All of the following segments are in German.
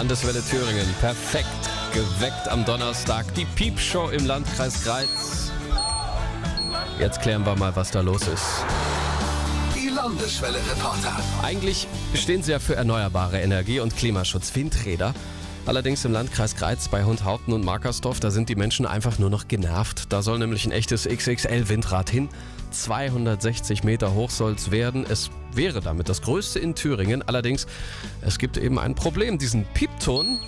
Landeswelle Thüringen. Perfekt geweckt am Donnerstag. Die Piepshow im Landkreis Greiz. Jetzt klären wir mal, was da los ist. Die Landeswelle Reporter. Eigentlich stehen sie ja für erneuerbare Energie und Klimaschutz, Windräder. Allerdings im Landkreis Greiz bei Hundhaupten und Markersdorf, da sind die Menschen einfach nur noch genervt. Da soll nämlich ein echtes XXL-Windrad hin. 260 Meter hoch soll es werden. Es wäre damit das größte in Thüringen. Allerdings, es gibt eben ein Problem. Diesen Piepton,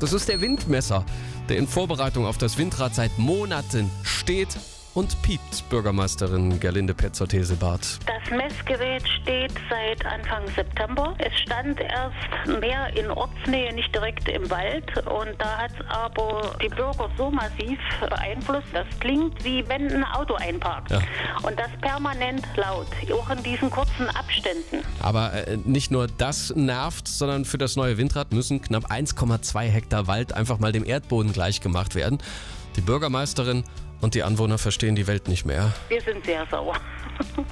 das ist der Windmesser, der in Vorbereitung auf das Windrad seit Monaten steht und piept, Bürgermeisterin Gerlinde Petzold-Heselbart. Das Messgerät steht seit Anfang September. Es stand erst mehr in Ortsnähe, nicht direkt im Wald. Und da hat es aber die Bürger so massiv beeinflusst. Das klingt wie wenn ein Auto einparkt. Ja. Und das permanent laut, auch in diesen kurzen Abständen. Aber äh, nicht nur das nervt, sondern für das neue Windrad müssen knapp 1,2 Hektar Wald einfach mal dem Erdboden gleichgemacht werden. Die Bürgermeisterin und die Anwohner verstehen die Welt nicht mehr. Wir sind sehr sauer.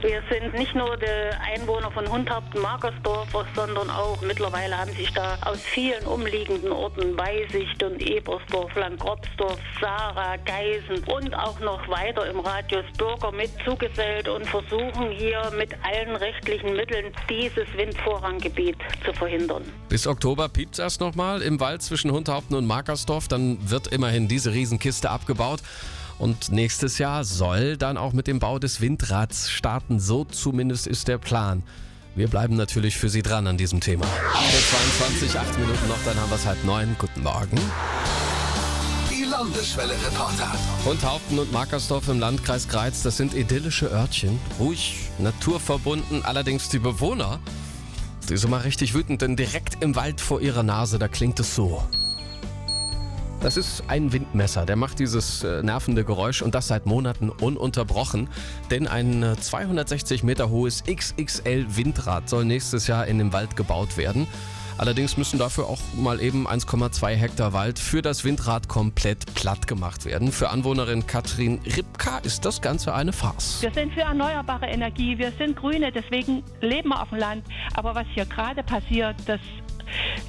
Wir sind nicht nur die Einwohner von Hundhaupten, Markersdorf, sondern auch mittlerweile haben sich da aus vielen umliegenden Orten Weisicht und Ebersdorf, Langropsdorf, Sarah, Geisen und auch noch weiter im Radius Bürger mit zugesellt und versuchen hier mit allen rechtlichen Mitteln dieses Windvorranggebiet zu verhindern. Bis Oktober piept's erst nochmal im Wald zwischen Hundhaupten und Markersdorf. Dann wird immerhin diese Riesenkiste abgebaut. Und nächstes Jahr soll dann auch mit dem Bau des Windrads starten. So zumindest ist der Plan. Wir bleiben natürlich für Sie dran an diesem Thema. 22, 8 Minuten noch, dann haben wir es halb neun. Guten Morgen. Die Landeswelle Reporter. Hundhaupten und Markersdorf im Landkreis Greiz, das sind idyllische Örtchen. Ruhig, naturverbunden. Allerdings die Bewohner, die sind mal richtig wütend, denn direkt im Wald vor ihrer Nase, da klingt es so. Das ist ein Windmesser, der macht dieses äh, nervende Geräusch und das seit Monaten ununterbrochen. Denn ein äh, 260 Meter hohes XXL-Windrad soll nächstes Jahr in dem Wald gebaut werden. Allerdings müssen dafür auch mal eben 1,2 Hektar Wald für das Windrad komplett platt gemacht werden. Für Anwohnerin Katrin Ripka ist das Ganze eine Farce. Wir sind für erneuerbare Energie, wir sind Grüne, deswegen leben wir auf dem Land. Aber was hier gerade passiert, das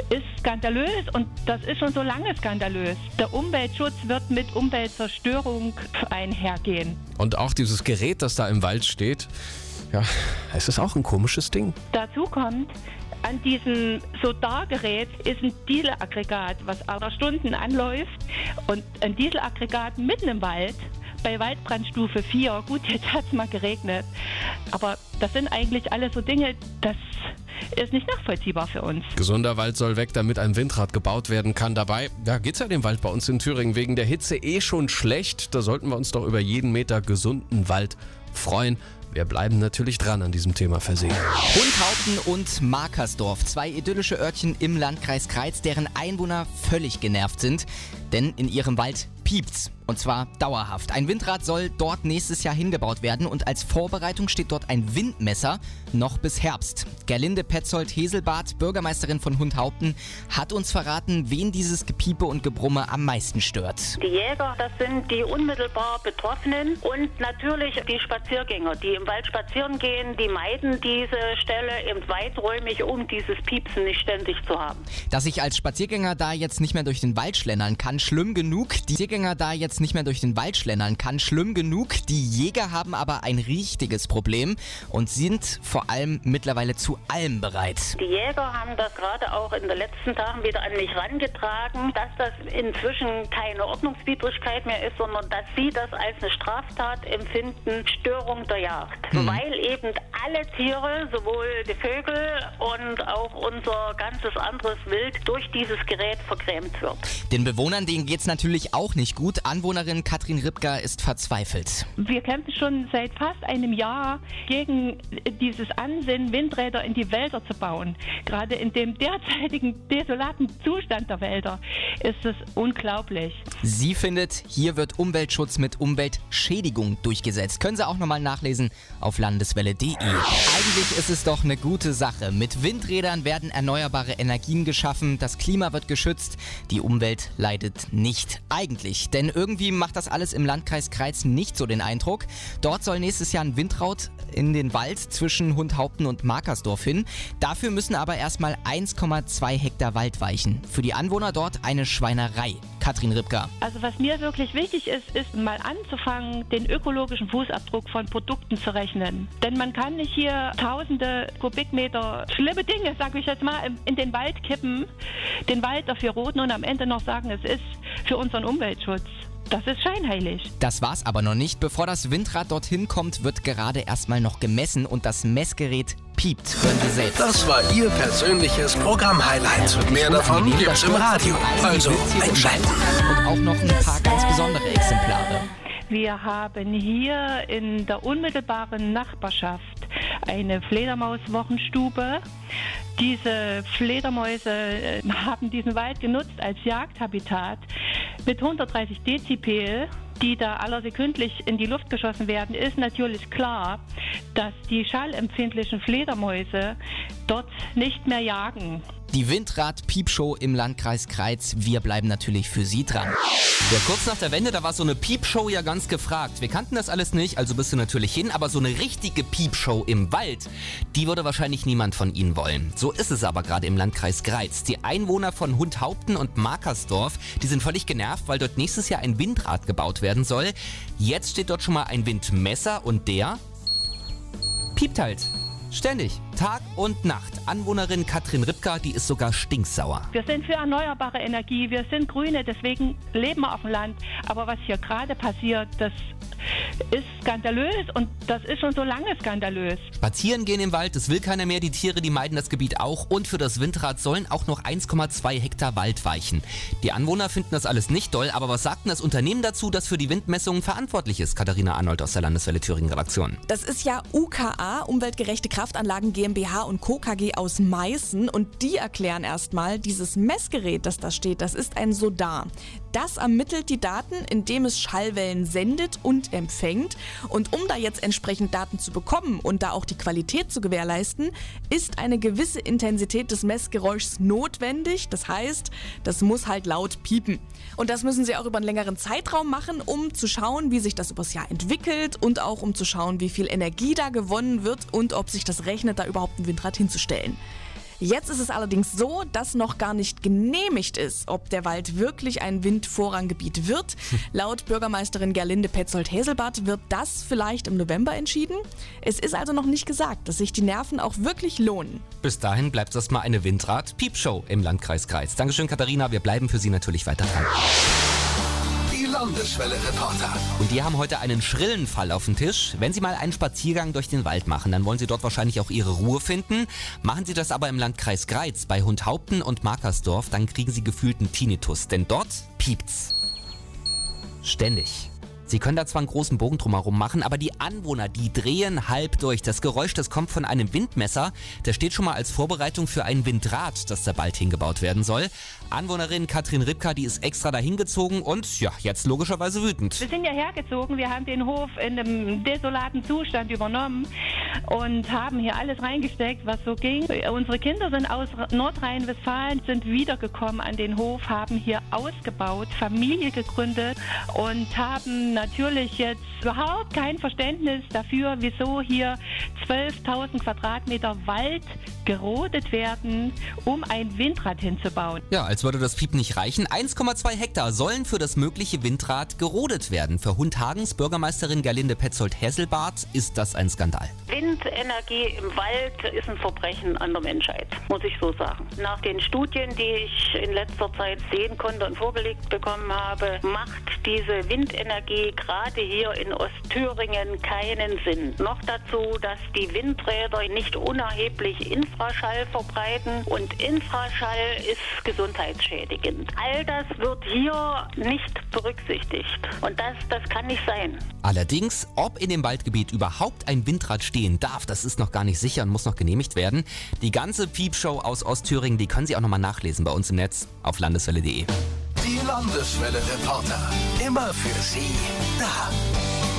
ist skandalös und das ist schon so lange skandalös. Der Umweltschutz wird mit Umweltzerstörung einhergehen. Und auch dieses Gerät, das da im Wald steht, ja, es ist auch ein komisches Ding. Dazu kommt, an diesem Sodargerät ist ein Dieselaggregat, was aber Stunden anläuft und ein Dieselaggregat mitten im Wald bei Waldbrandstufe 4. Gut, jetzt hat es mal geregnet, aber das sind eigentlich alles so Dinge, das ist nicht nachvollziehbar für uns. Gesunder Wald soll weg, damit ein Windrad gebaut werden kann. Dabei ja, geht's ja dem Wald bei uns in Thüringen wegen der Hitze eh schon schlecht. Da sollten wir uns doch über jeden Meter gesunden Wald freuen. Wir bleiben natürlich dran an diesem Thema versehen. Hundhaupten und Markersdorf, zwei idyllische Örtchen im Landkreis Greiz, deren Einwohner völlig genervt sind, denn in ihrem Wald piept's. Und zwar dauerhaft. Ein Windrad soll dort nächstes Jahr hingebaut werden und als Vorbereitung steht dort ein Windmesser noch bis Herbst. Gerlinde Petzold-Heselbart, Bürgermeisterin von Hundhaupten, hat uns verraten, wen dieses Gepiepe und Gebrumme am meisten stört. Die Jäger, das sind die unmittelbar Betroffenen und natürlich die Spaziergänger, die im Wald spazieren gehen, die meiden diese Stelle eben weiträumig, um dieses Piepsen nicht ständig zu haben. Dass ich als Spaziergänger da jetzt nicht mehr durch den Wald schlendern kann, schlimm genug. Die Spaziergänger da jetzt nicht mehr durch den Wald schlendern kann, schlimm genug. Die Jäger haben aber ein richtiges Problem und sind vor allem mittlerweile zu allem bereit. Die Jäger haben das gerade auch in den letzten Tagen wieder an mich rangetragen, dass das inzwischen keine Ordnungswidrigkeit mehr ist, sondern dass sie das als eine Straftat empfinden, Störung der Jagd. Weil eben alle Tiere, sowohl die Vögel auch unser ganzes anderes Wild durch dieses Gerät vergrämt wird. Den Bewohnern, denen geht's natürlich auch nicht gut. Anwohnerin Katrin Ripka ist verzweifelt. Wir kämpfen schon seit fast einem Jahr gegen dieses Ansinnen, Windräder in die Wälder zu bauen. Gerade in dem derzeitigen desolaten Zustand der Wälder ist es unglaublich. Sie findet, hier wird Umweltschutz mit Umweltschädigung durchgesetzt. Können Sie auch nochmal nachlesen auf landeswelle.de. Eigentlich ist es doch eine gute Sache. Mit Windrädern werden erneuerbare Energien geschaffen, das Klima wird geschützt, die Umwelt leidet nicht. Eigentlich, denn irgendwie macht das alles im Landkreis Kreiz nicht so den Eindruck. Dort soll nächstes Jahr ein Windraut in den Wald zwischen Hundhaupten und Markersdorf hin. Dafür müssen aber erstmal 1,2 Hektar Wald weichen. Für die Anwohner dort eine Schweinerei. Katrin Ripka. Also was mir wirklich wichtig ist, ist mal anzufangen, den ökologischen Fußabdruck von Produkten zu rechnen. Denn man kann nicht hier tausende Kubikmeter schlimme Dinge, sage ich jetzt mal, in den Wald kippen, den Wald dafür roten und am Ende noch sagen, es ist für unseren Umweltschutz. Das ist scheinheilig. Das war's aber noch nicht. Bevor das Windrad dorthin kommt, wird gerade erstmal noch gemessen und das Messgerät piept. Hören Sie selbst. Das war Ihr persönliches Programm-Highlight. Mehr davon gibt's im Radio. Also einschalten. Und auch noch ein paar ganz besondere Exemplare. Wir haben hier in der unmittelbaren Nachbarschaft eine Fledermaus-Wochenstube. Diese Fledermäuse äh, haben diesen Wald genutzt als Jagdhabitat mit 130 Dezibel, die da allersekündlich in die Luft geschossen werden, ist natürlich klar, dass die schallempfindlichen Fledermäuse dort nicht mehr jagen. Die Windrad-Piepshow im Landkreis Kreiz. Wir bleiben natürlich für Sie dran. Ja, kurz nach der Wende, da war so eine Piepshow ja ganz gefragt. Wir kannten das alles nicht, also bist du natürlich hin, aber so eine richtige Piepshow im Wald, die würde wahrscheinlich niemand von Ihnen wollen. So ist es aber gerade im Landkreis Greiz. Die Einwohner von Hundhaupten und Markersdorf, die sind völlig genervt, weil dort nächstes Jahr ein Windrad gebaut werden soll. Jetzt steht dort schon mal ein Windmesser und der piept halt. Ständig, Tag und Nacht. Anwohnerin Katrin Ripka, die ist sogar stinksauer. Wir sind für erneuerbare Energie, wir sind Grüne, deswegen leben wir auf dem Land. Aber was hier gerade passiert, das ist skandalös und das ist schon so lange skandalös. Spazieren gehen im Wald, das will keiner mehr. Die Tiere, die meiden das Gebiet auch. Und für das Windrad sollen auch noch 1,2 Hektar Wald weichen. Die Anwohner finden das alles nicht toll, aber was sagt denn das Unternehmen dazu, das für die Windmessungen verantwortlich ist? Katharina Arnold aus der Landeswelle Thüringen Redaktion. Das ist ja UKA, Umweltgerechte Kraftanlagen GmbH und Co. KG aus Meißen. Und die erklären erstmal, dieses Messgerät, das da steht, das ist ein Sodar. Das ermittelt die Daten, indem es Schallwellen sendet und empfängt. Und um da jetzt entsprechend Daten zu bekommen und da auch die Qualität zu gewährleisten, ist eine gewisse Intensität des Messgeräuschs notwendig. Das heißt, das muss halt laut piepen. Und das müssen sie auch über einen längeren Zeitraum machen, um zu schauen, wie sich das übers Jahr entwickelt und auch um zu schauen, wie viel Energie da gewonnen wird und ob sich das rechnet, da überhaupt ein Windrad hinzustellen. Jetzt ist es allerdings so, dass noch gar nicht genehmigt ist, ob der Wald wirklich ein Windvorranggebiet wird. Laut Bürgermeisterin Gerlinde Petzold-Häselbart wird das vielleicht im November entschieden. Es ist also noch nicht gesagt, dass sich die Nerven auch wirklich lohnen. Bis dahin bleibt das mal eine Windrad-Piepshow im Landkreis Kreis. Dankeschön, Katharina. Wir bleiben für Sie natürlich weiter dran. Landeswelle-Reporter. Und die haben heute einen schrillen Fall auf dem Tisch. Wenn Sie mal einen Spaziergang durch den Wald machen, dann wollen Sie dort wahrscheinlich auch Ihre Ruhe finden. Machen Sie das aber im Landkreis Greiz bei Hundhaupten und Markersdorf, dann kriegen Sie gefühlten Tinnitus, denn dort piept's. Ständig. Sie können da zwar einen großen Bogen drumherum machen, aber die Anwohner, die drehen halb durch. Das Geräusch, das kommt von einem Windmesser. Der steht schon mal als Vorbereitung für ein Windrad, das da bald hingebaut werden soll. Anwohnerin Katrin Ripka, die ist extra dahin gezogen und ja, jetzt logischerweise wütend. Wir sind ja hergezogen, wir haben den Hof in einem desolaten Zustand übernommen und haben hier alles reingesteckt, was so ging. Unsere Kinder sind aus Nordrhein-Westfalen, sind wiedergekommen an den Hof, haben hier ausgebaut, Familie gegründet und haben natürlich jetzt überhaupt kein Verständnis dafür, wieso hier 12.000 Quadratmeter Wald gerodet werden, um ein Windrad hinzubauen. Ja, als würde das Piep nicht reichen. 1,2 Hektar sollen für das mögliche Windrad gerodet werden. Für Hundhagens Bürgermeisterin Gerlinde Petzold-Hesselbart ist das ein Skandal. Windenergie im Wald ist ein Verbrechen an der Menschheit, muss ich so sagen. Nach den Studien, die ich in letzter Zeit sehen konnte und vorgelegt bekommen habe, macht diese Windenergie gerade hier in Ostthüringen keinen Sinn. Noch dazu, dass die Windräder nicht unerheblich Infraschall verbreiten und Infraschall ist gesundheitsschädigend. All das wird hier nicht berücksichtigt und das, das kann nicht sein. Allerdings, ob in dem Waldgebiet überhaupt ein Windrad stehen darf, das ist noch gar nicht sicher und muss noch genehmigt werden. Die ganze Piepshow aus Ostthüringen, die können Sie auch nochmal nachlesen bei uns im Netz auf landeswelle.de. Die Landeswelle-Reporter. Immer für Sie da.